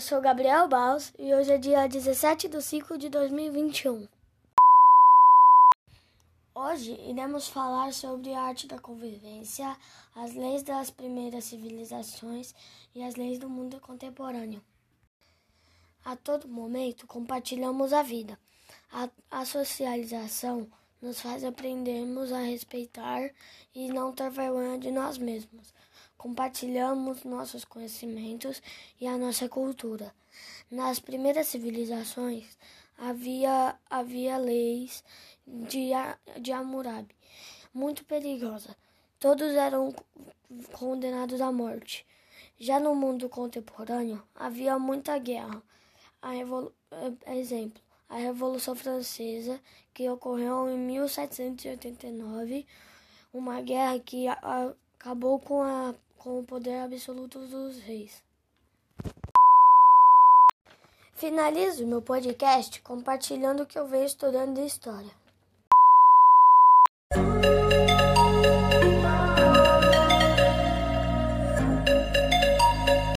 sou Gabriel Baus e hoje é dia 17 de 5 de 2021. Hoje iremos falar sobre a arte da convivência, as leis das primeiras civilizações e as leis do mundo contemporâneo. A todo momento compartilhamos a vida. A, a socialização nos faz aprendermos a respeitar e não ter vergonha de nós mesmos. Compartilhamos nossos conhecimentos e a nossa cultura. Nas primeiras civilizações havia, havia leis de, de Hammurabi, muito perigosa. Todos eram condenados à morte. Já no mundo contemporâneo havia muita guerra. A revolu exemplo, a Revolução Francesa, que ocorreu em 1789, uma guerra que acabou com, a, com o poder absoluto dos reis. Finalizo meu podcast compartilhando o que eu venho estudando de história.